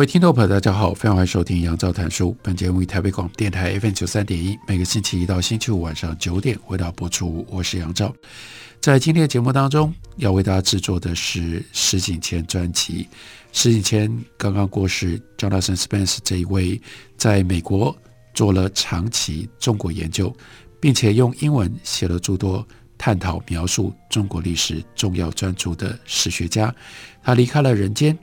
各位听众朋友，大家好，非常欢迎收听杨照谈书。本节目以台北广播电台 FM 九三点一，每个星期一到星期五晚上九点为大家播出。我是杨照，在今天的节目当中，要为大家制作的是石景谦专辑。石景谦刚刚过世，Jonathan Spence 这一位在美国做了长期中国研究，并且用英文写了诸多探讨描述中国历史重要专著的史学家，他离开了人间。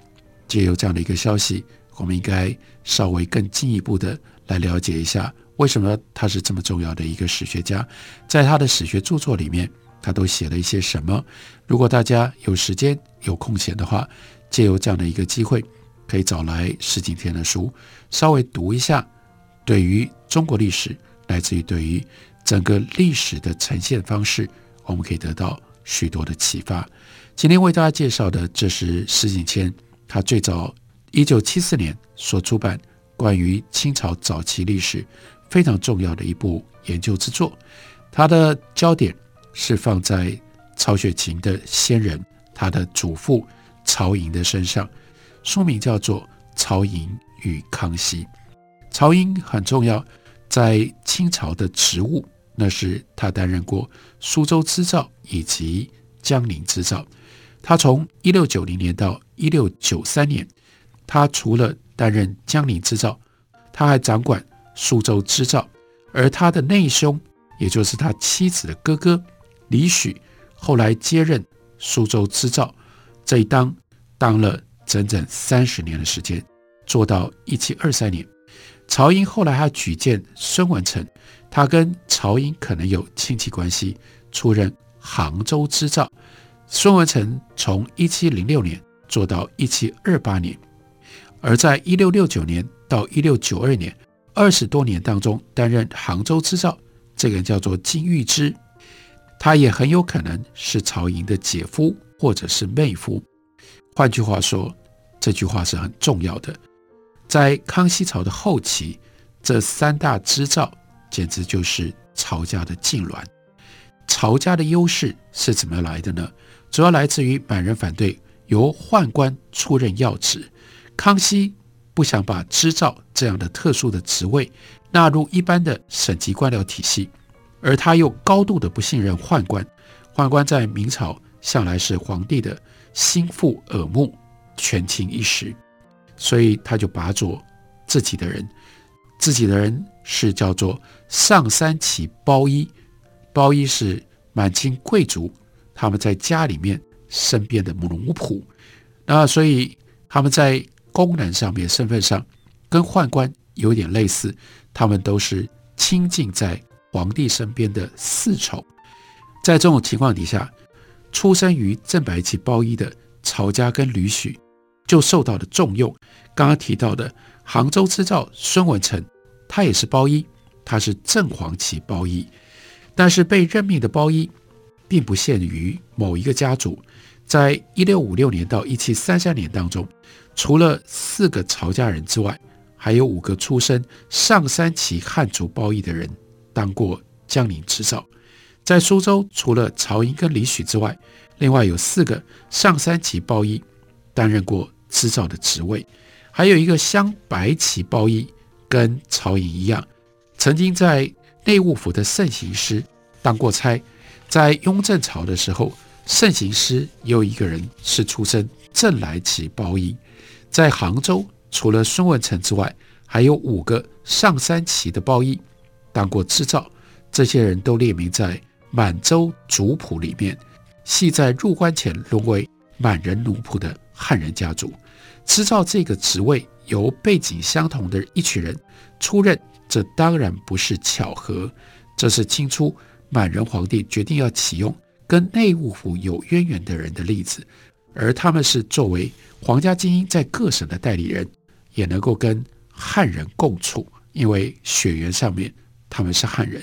借由这样的一个消息，我们应该稍微更进一步的来了解一下，为什么他是这么重要的一个史学家，在他的史学著作里面，他都写了一些什么？如果大家有时间有空闲的话，借由这样的一个机会，可以找来石景天的书，稍微读一下，对于中国历史，来自于对于整个历史的呈现方式，我们可以得到许多的启发。今天为大家介绍的，这是石景谦。他最早一九七四年所出版关于清朝早期历史非常重要的一部研究之作，他的焦点是放在曹雪芹的先人，他的祖父曹寅的身上。书名叫做《曹寅与康熙》。曹寅很重要，在清朝的职务，那是他担任过苏州织造以及江宁织造。他从一六九零年到一六九三年，他除了担任江宁织造，他还掌管苏州织造。而他的内兄，也就是他妻子的哥哥李许，后来接任苏州织造，这一当当了整整三十年的时间，做到一七二三年。曹寅后来还举荐孙文成，他跟曹寅可能有亲戚关系，出任杭州织造。孙文成从一七零六年做到一七二八年，而在一六六九年到一六九二年二十多年当中，担任杭州织造，这个人叫做金玉芝，他也很有可能是曹寅的姐夫或者是妹夫。换句话说，这句话是很重要的。在康熙朝的后期，这三大织造简直就是曹家的痉挛。曹家的优势是怎么来的呢？主要来自于满人反对由宦官出任要职，康熙不想把织造这样的特殊的职位纳入一般的省级官僚体系，而他又高度的不信任宦官，宦官在明朝向来是皇帝的心腹耳目，权倾一时，所以他就拔擢自己的人，自己的人是叫做上三旗包衣，包衣是满清贵族。他们在家里面身边的奴仆，那所以他们在功能上面、身份上跟宦官有点类似，他们都是亲近在皇帝身边的侍从。在这种情况底下，出生于正白旗包衣的曹家跟吕许就受到了重用。刚刚提到的杭州织造孙文成，他也是包衣，他是正黄旗包衣，但是被任命的包衣。并不限于某一个家族，在一六五六年到一七三三年当中，除了四个曹家人之外，还有五个出身上三旗汉族包衣的人当过江宁织造。在苏州，除了曹寅跟李许之外，另外有四个上三旗包衣担任过织造的职位，还有一个镶白旗包衣，跟曹寅一样，曾经在内务府的慎刑司当过差。在雍正朝的时候，慎刑司也有一个人是出身正来旗包衣。在杭州，除了孙文成之外，还有五个上三旗的包衣当过织造。这些人都列名在满洲族谱里面，系在入关前沦为满人奴仆的汉人家族。织造这个职位由背景相同的一群人出任，这当然不是巧合，这是清初。满人皇帝决定要启用跟内务府有渊源的人的例子，而他们是作为皇家精英在各省的代理人，也能够跟汉人共处，因为血缘上面他们是汉人。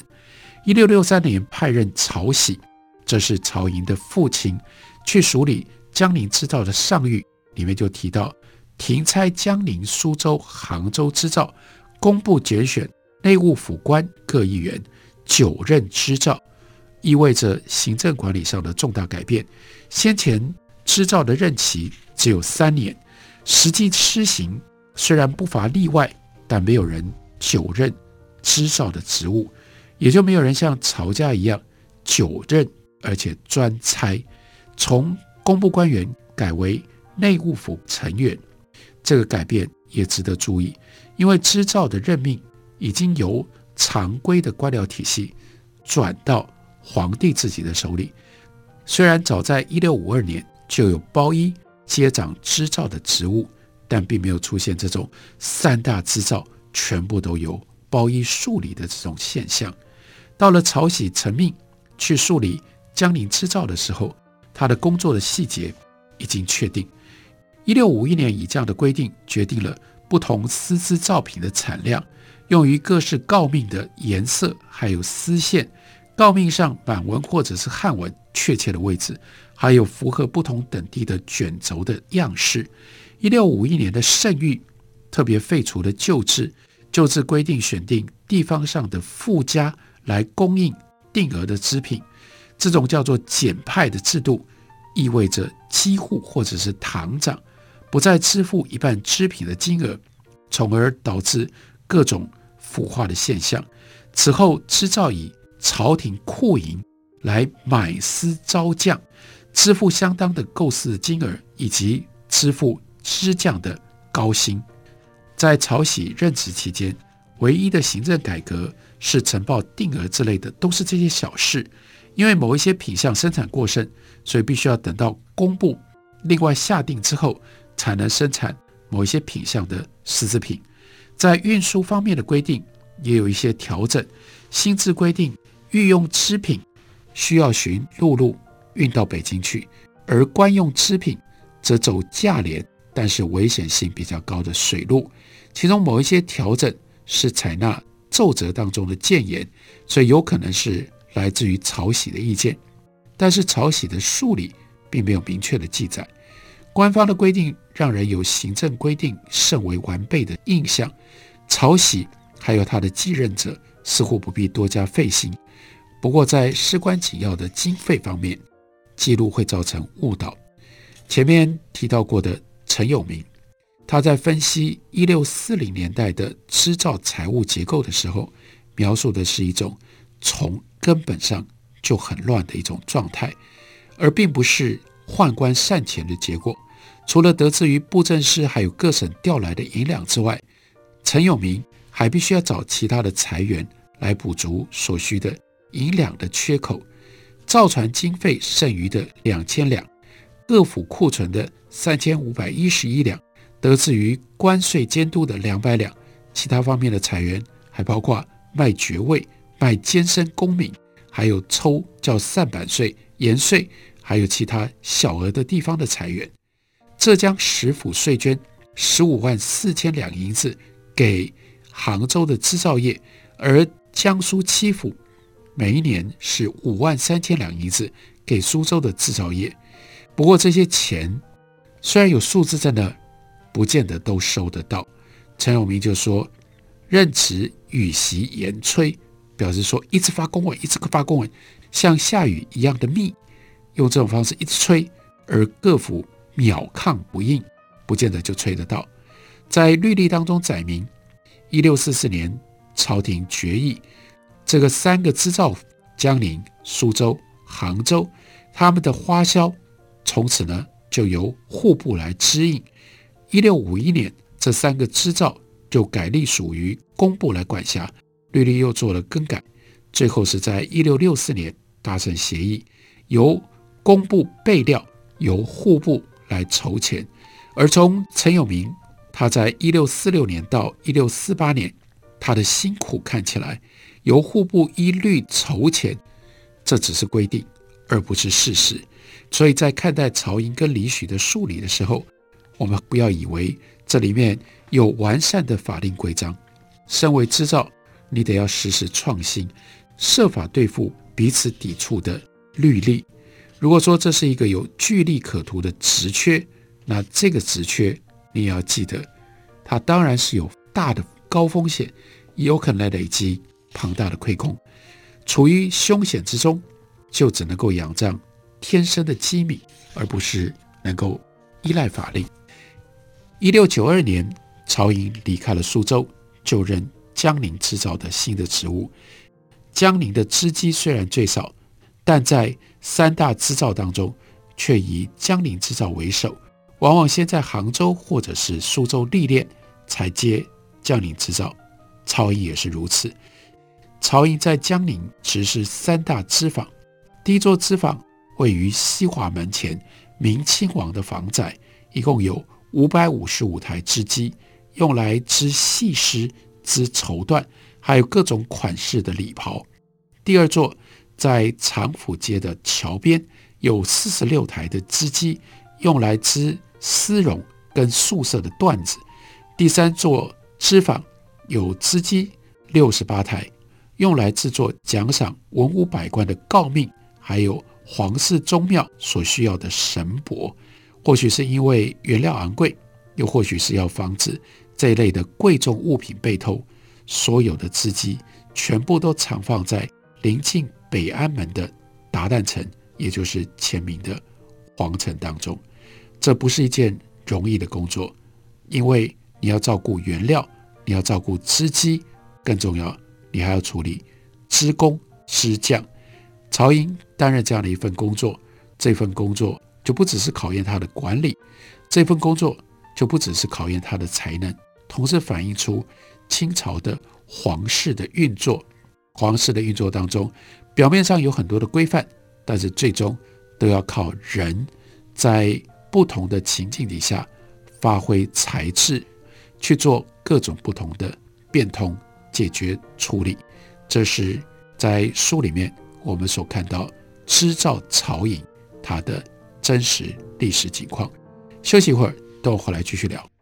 一六六三年派任曹玺，这是曹寅的父亲，去署理江宁织造的上谕，里面就提到停差江宁、苏州、杭州织造，工部拣选内务府官各一员，九任织造，意味着行政管理上的重大改变。先前织造的任期只有三年，实际施行虽然不乏例外，但没有人九任织造的职务。也就没有人像曹家一样九任，而且专差，从工部官员改为内务府成员。这个改变也值得注意，因为织造的任命已经由常规的官僚体系转到皇帝自己的手里。虽然早在一六五二年就有包衣接掌织造的职务，但并没有出现这种三大织造全部都由包衣处理的这种现象。到了曹玺承命去处理江宁织造的时候，他的工作的细节已经确定。一六五一年以这样的规定决定了不同丝织造品的产量，用于各式诰命的颜色，还有丝线，诰命上满文或者是汉文确切的位置，还有符合不同等地的卷轴的样式。一六五一年的圣谕特别废除了旧制，旧制规定选定地方上的富家。来供应定额的织品，这种叫做简派的制度，意味着机户或者是堂长不再支付一半织品的金额，从而导致各种腐化的现象。此后，织造以朝廷库银来买丝招匠，支付相当的构思的金额，以及支付织匠的高薪。在曹玺任职期间，唯一的行政改革。是呈报定额之类的，都是这些小事。因为某一些品项生产过剩，所以必须要等到工部另外下定之后，才能生产某一些品项的丝织品。在运输方面的规定也有一些调整。新制规定，御用织品需要循陆路运到北京去，而官用织品则走价廉但是危险性比较高的水路。其中某一些调整是采纳。奏折当中的谏言，所以有可能是来自于曹玺的意见，但是曹玺的数里并没有明确的记载。官方的规定让人有行政规定甚为完备的印象，曹玺还有他的继任者似乎不必多加费心。不过在事关紧要的经费方面，记录会造成误导。前面提到过的陈有明。他在分析一六四零年代的织造财务结构的时候，描述的是一种从根本上就很乱的一种状态，而并不是宦官善钱的结果。除了得自于布政司还有各省调来的银两之外，陈永明还必须要找其他的财源来补足所需的银两的缺口。造船经费剩余的两千两，各府库存的三千五百一十一两。得自于关税监督的两百两，其他方面的财源还包括卖爵位、卖监生功名，还有抽叫散版税、盐税，还有其他小额的地方的财源。浙江十府税捐十五万四千两银子给杭州的制造业，而江苏七府每一年是五万三千两银子给苏州的制造业。不过这些钱虽然有数字在那。不见得都收得到。陈永明就说：“任职雨习严催，表示说一直发公文，一直发公文，像下雨一样的密，用这种方式一直催，而各府秒抗不应，不见得就催得到。”在律例当中载明，一六四四年朝廷决议，这个三个织造江宁、苏州、杭州，他们的花销从此呢就由户部来支应。一六五一年，这三个织造就改隶属于工部来管辖，律例又做了更改，最后是在一六六四年达成协议，由工部备料，由户部来筹钱。而从陈有明他在一六四六年到一六四八年他的辛苦看起来，由户部一律筹钱，这只是规定，而不是事实。所以在看待曹寅跟李许的数理的时候，我们不要以为这里面有完善的法令规章。身为织造，你得要时时创新，设法对付彼此抵触的律例。如果说这是一个有据利可图的职缺，那这个职缺你也要记得，它当然是有大的高风险，也有可能累积庞大的亏空。处于凶险之中，就只能够仰仗天生的机敏，而不是能够依赖法令。一六九二年，曹寅离开了苏州，就任江宁织造的新的职务。江宁的织机虽然最少，但在三大织造当中，却以江宁织造为首，往往先在杭州或者是苏州历练，才接江宁织造。曹寅也是如此。曹寅在江宁执事三大织坊，第一座织坊位于西华门前明亲王的房宅，一共有五百五十五台织机，用来织细丝、织绸缎，还有各种款式的礼袍。第二座在长府街的桥边，有四十六台的织机，用来织丝绒跟素色的缎子。第三座织坊有织机六十八台。用来制作奖赏文武百官的诰命，还有皇室宗庙所需要的神帛，或许是因为原料昂贵，又或许是要防止这一类的贵重物品被偷。所有的织机全部都藏放在临近北安门的达旦城，也就是前明的皇城当中。这不是一件容易的工作，因为你要照顾原料，你要照顾织机，更重要。你还要处理织工、织匠。曹寅担任这样的一份工作，这份工作就不只是考验他的管理，这份工作就不只是考验他的才能，同时反映出清朝的皇室的运作。皇室的运作当中，表面上有很多的规范，但是最终都要靠人在不同的情境底下发挥才智，去做各种不同的变通。解决处理，这是在书里面我们所看到织造曹营它的真实历史情况。休息一会儿，等我回来继续聊。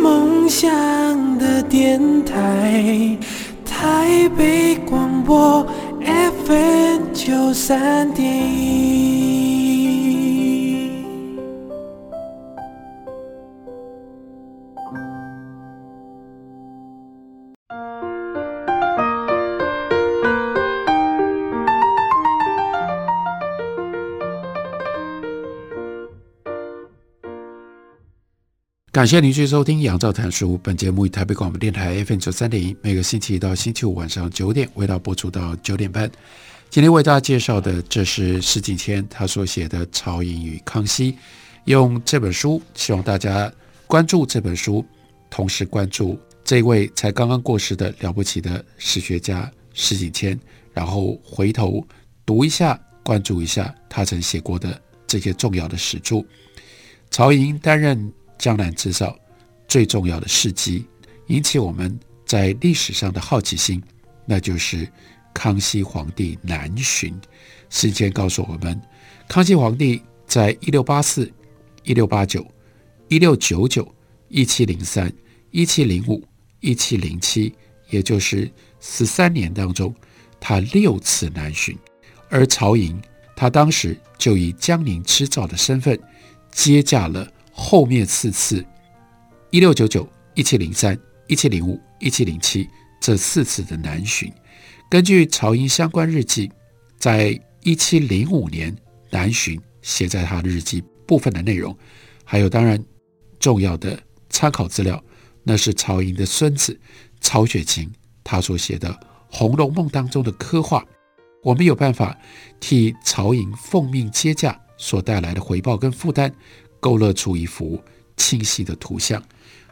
梦想的电台，台北广播 FM 九三点一。感谢您继续收听《杨照谈书》。本节目以台北广播电台 FM 九三点一，每个星期一到星期五晚上九点，为大家播出到九点半。今天为大家介绍的，这是施景谦他所写的《曹寅与康熙》。用这本书，希望大家关注这本书，同时关注这位才刚刚过世的了不起的史学家施景谦，然后回头读一下，关注一下他曾写过的这些重要的史著。曹寅担任。江南织造最重要的事迹，引起我们在历史上的好奇心，那就是康熙皇帝南巡。时间告诉我们，康熙皇帝在一六八四、一六八九、一六九九、一七零三、一七零五、一七零七，也就是十三年当中，他六次南巡，而曹寅他当时就以江宁织造的身份接驾了。后面四次，一六九九、一七零三、一七零五、一七零七这四次的南巡，根据曹寅相关日记，在一七零五年南巡写在他的日记部分的内容，还有当然重要的参考资料，那是曹寅的孙子曹雪芹他所写的《红楼梦》当中的刻画。我们有办法替曹寅奉命接驾所带来的回报跟负担，勾勒出一幅清晰的图像。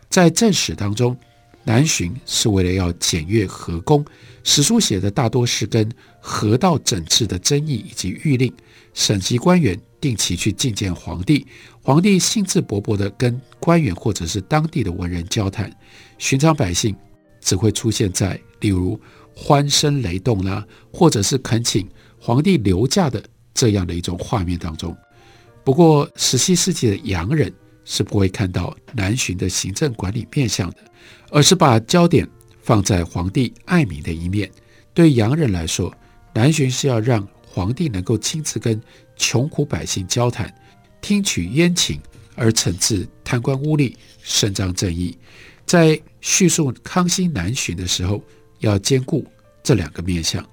在正史当中，南巡是为了要检阅河工，史书写的大多是跟河道整治的争议以及谕令。省级官员定期去觐见皇帝，皇帝兴致勃勃地跟官员或者是当地的文人交谈，寻常百姓只会出现在例如欢声雷动啦，或者是恳请皇帝留驾的这样的一种画面当中。不过，十七世纪的洋人是不会看到南巡的行政管理面相的，而是把焦点放在皇帝爱民的一面。对洋人来说，南巡是要让皇帝能够亲自跟穷苦百姓交谈，听取冤情，而惩治贪官污吏，伸张正义。在叙述康熙南巡的时候，要兼顾这两个面相。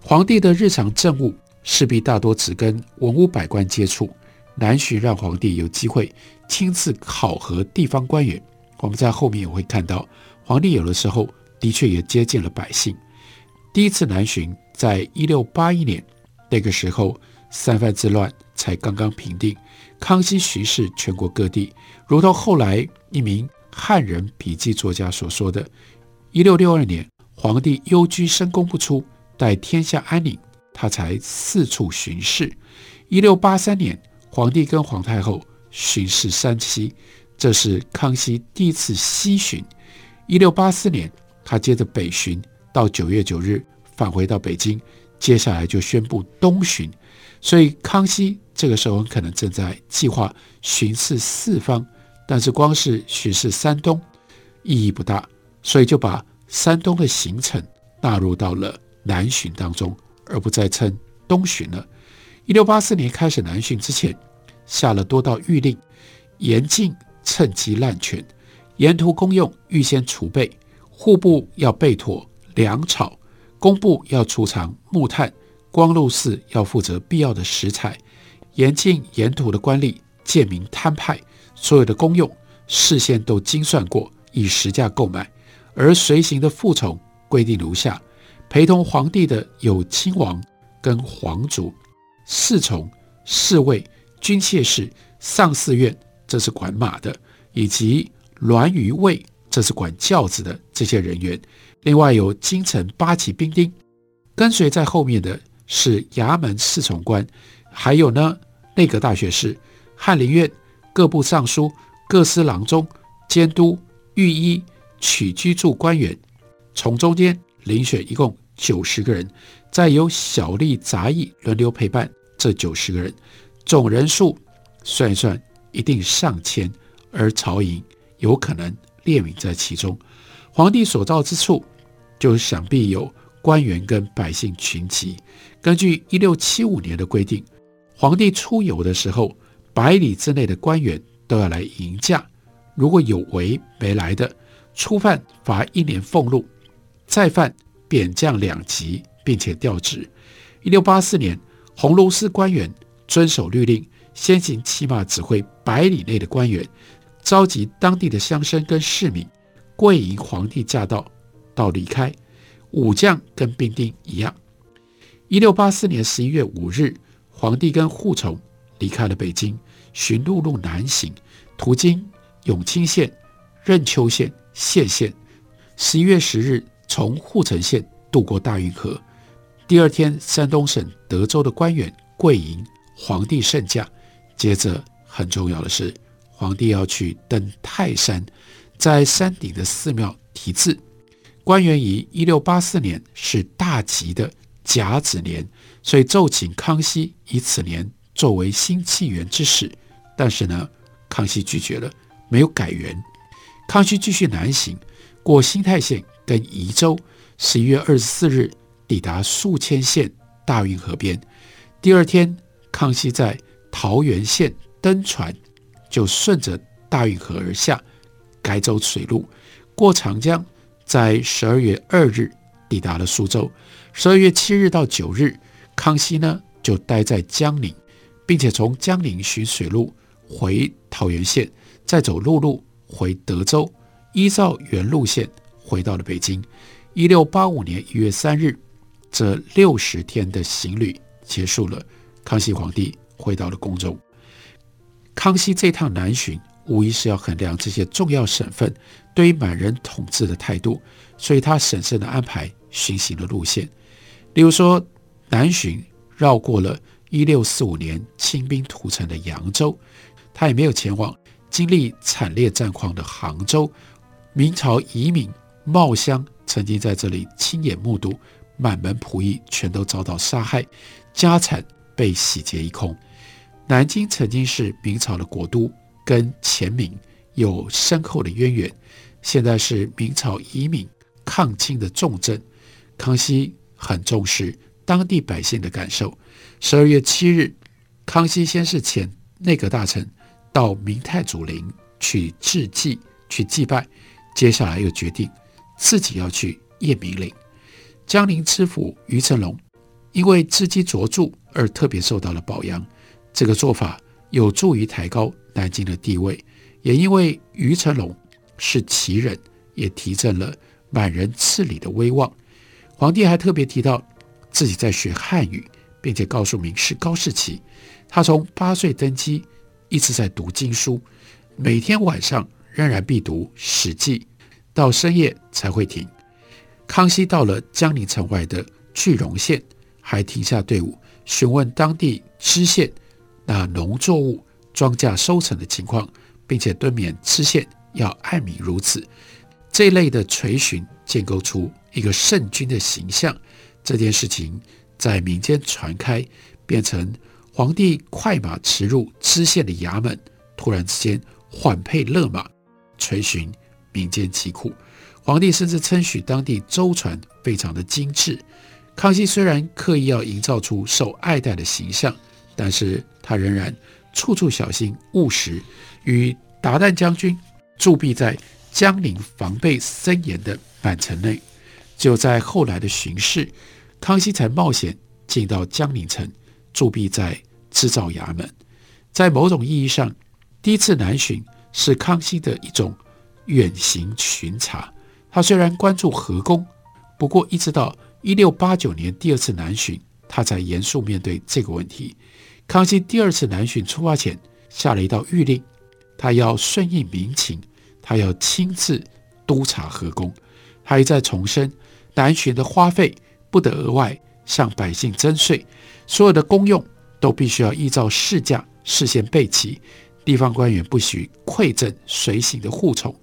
皇帝的日常政务势必大多只跟文武百官接触，南巡让皇帝有机会亲自考核地方官员。我们在后面也会看到，皇帝有的时候的确也接近了百姓。第一次南巡在一六八一年。那个时候，三藩之乱才刚刚平定，康熙巡视全国各地，如同后来一名汉人笔记作家所说的：“一六六二年，皇帝幽居深宫不出，待天下安宁，他才四处巡视。一六八三年，皇帝跟皇太后巡视山西，这是康熙第一次西巡。一六八四年，他接着北巡，到九月九日返回到北京。”接下来就宣布东巡，所以康熙这个时候很可能正在计划巡视四方，但是光是巡视山东意义不大，所以就把山东的行程纳入到了南巡当中，而不再称东巡了。一六八四年开始南巡之前，下了多道谕令，严禁趁机滥权，沿途公用预先储备，户部要备妥粮草。工部要储藏木炭，光禄寺要负责必要的食材，严禁沿途的官吏贱民摊派，所有的公用事先都精算过，以实价购买。而随行的侍从规定如下：陪同皇帝的有亲王跟皇族、侍从、侍卫、军械士、上寺院，这是管马的，以及銮舆卫，这是管轿子的这些人员。另外有京城八旗兵丁，跟随在后面的是衙门侍从官，还有呢内阁大学士、翰林院各部尚书、各司郎中、监督、御医、取居住官员，从中间遴选一共九十个人，再由小吏杂役轮流陪伴这九十个人，总人数算一算一定上千，而曹寅有可能列名在其中。皇帝所到之处，就想必有官员跟百姓群集。根据一六七五年的规定，皇帝出游的时候，百里之内的官员都要来迎驾。如果有违没来的，初犯罚一年俸禄，再犯贬降两级，并且调职。一六八四年，鸿臚寺官员遵守律令，先行骑马指挥百里内的官员，召集当地的乡绅跟市民。跪迎皇帝驾到，到离开，武将跟兵丁一样。一六八四年十一月五日，皇帝跟扈从离开了北京，寻陆路南行，途经永清县、任丘县、谢县。十一月十日，从护城县渡过大运河。第二天，山东省德州的官员跪迎皇帝圣驾。接着，很重要的是，皇帝要去登泰山。在山顶的寺庙题字，官员以一六八四年是大吉的甲子年，所以奏请康熙以此年作为新纪元之始。但是呢，康熙拒绝了，没有改元。康熙继续南行，过新泰县跟宜州，十一月二十四日抵达宿迁县大运河边。第二天，康熙在桃源县登船，就顺着大运河而下。改走水路，过长江，在十二月二日抵达了苏州。十二月七日到九日，康熙呢就待在江宁，并且从江宁循水路回桃源县，再走陆路回德州，依照原路线回到了北京。一六八五年一月三日，这六十天的行旅结束了，康熙皇帝回到了宫中。康熙这趟南巡，无疑是要衡量这些重要省份对于满人统治的态度，所以他审慎地安排巡行的路线。例如说，南巡绕过了一六四五年清兵屠城的扬州，他也没有前往经历惨烈战况的杭州。明朝遗民茂香曾经在这里亲眼目睹满门仆役全都遭到杀害，家产被洗劫一空。南京曾经是明朝的国都，跟前明有深厚的渊源。现在是明朝移民抗清的重镇，康熙很重视当地百姓的感受。十二月七日，康熙先是遣内阁大臣到明太祖陵去致祭、去祭拜，接下来又决定自己要去雁鸣陵。江宁知府于成龙因为字迹卓著而特别受到了褒扬。这个做法有助于抬高南京的地位，也因为于成龙是旗人，也提振了满人赐礼的威望。皇帝还特别提到自己在学汉语，并且告诉名士高士奇，他从八岁登基，一直在读经书，每天晚上仍然必读《史记》，到深夜才会停。康熙到了江宁城外的句容县，还停下队伍询问当地知县。那农作物庄稼收成的情况，并且敦勉知县要爱民如子，这一类的垂询建构出一个圣君的形象。这件事情在民间传开，变成皇帝快马驰入知县的衙门，突然之间缓配勒马垂询，民间疾苦。皇帝甚至称许当地舟船非常的精致。康熙虽然刻意要营造出受爱戴的形象。但是他仍然处处小心务实，与达旦将军驻跸在江宁防备森严的满城内。只有在后来的巡视，康熙才冒险进到江宁城，驻跸在制造衙门。在某种意义上，第一次南巡是康熙的一种远行巡查。他虽然关注河工，不过一直到一六八九年第二次南巡，他才严肃面对这个问题。康熙第二次南巡出发前，下了一道谕令，他要顺应民情，他要亲自督察河工。他一再重申，南巡的花费不得额外向百姓征税，所有的公用都必须要依照市价事先备齐，地方官员不许馈赠随行的护从。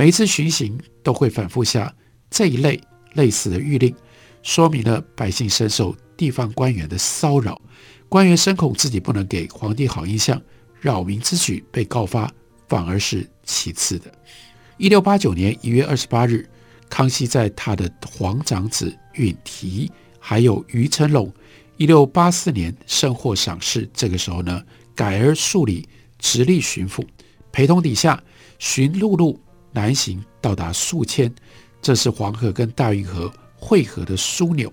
每一次巡行都会反复下这一类类似的谕令，说明了百姓深受地方官员的骚扰。官员深恐自己不能给皇帝好印象，扰民之举被告发，反而是其次的。一六八九年一月二十八日，康熙在他的皇长子允提还有于成龙，一六八四年甚获赏识，这个时候呢，改而数理直隶巡抚，陪同底下巡陆路南行，到达宿迁，这是黄河跟大运河汇合的枢纽，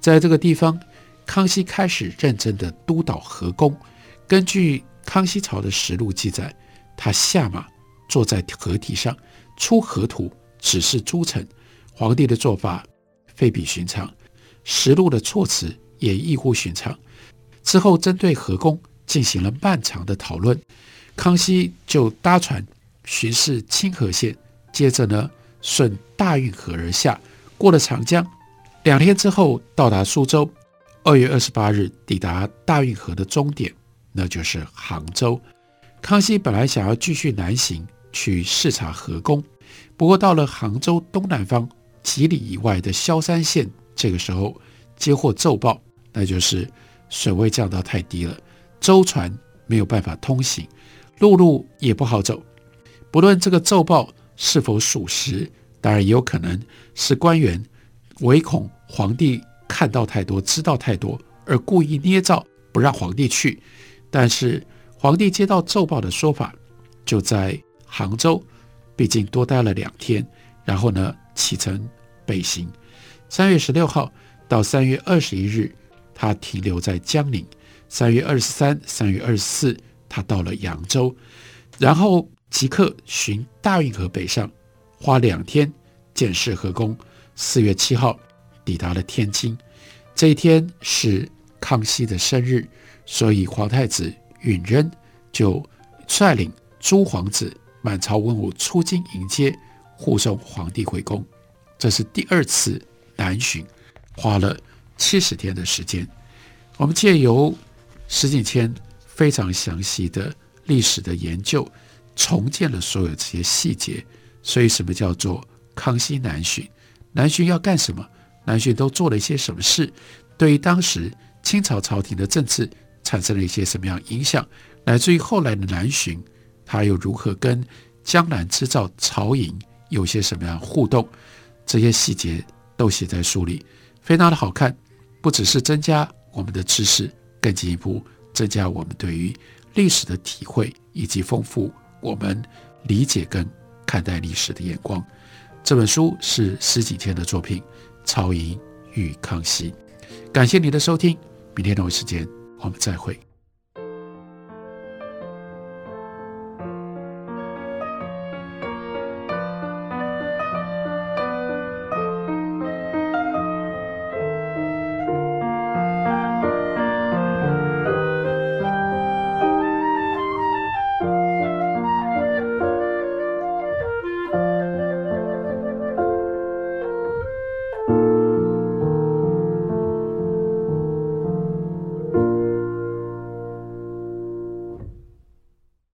在这个地方。康熙开始认真地督导河工。根据康熙朝的实录记载，他下马坐在河堤上，出河图，指示诸臣。皇帝的做法非比寻常，实录的措辞也异乎寻常。之后，针对河工进行了漫长的讨论。康熙就搭船巡视清河县，接着呢，顺大运河而下，过了长江。两天之后，到达苏州。二月二十八日抵达大运河的终点，那就是杭州。康熙本来想要继续南行去视察河工，不过到了杭州东南方几里以外的萧山县，这个时候接获奏报，那就是水位降到太低了，舟船没有办法通行，陆路也不好走。不论这个奏报是否属实，当然也有可能是官员唯恐皇帝。看到太多，知道太多，而故意捏造，不让皇帝去。但是皇帝接到奏报的说法，就在杭州，毕竟多待了两天，然后呢启程北行。三月十六号到三月二十一日，他停留在江宁。三月二十三、三月二十四，他到了扬州，然后即刻循大运河北上，花两天检视河工。四月七号抵达了天津，这一天是康熙的生日，所以皇太子允禛就率领诸皇子、满朝文武出京迎接，护送皇帝回宫。这是第二次南巡，花了七十天的时间。我们借由石景谦非常详细的历史的研究，重建了所有这些细节。所以，什么叫做康熙南巡？南巡要干什么？南巡都做了一些什么事？对于当时清朝朝廷的政治产生了一些什么样影响？乃至于后来的南巡，他又如何跟江南织造曹营有些什么样互动？这些细节都写在书里，非常的好看。不只是增加我们的知识，更进一步增加我们对于历史的体会，以及丰富我们理解跟看待历史的眼光。这本书是十几天的作品《曹寅与康熙》。感谢你的收听，明天同一时间我们再会。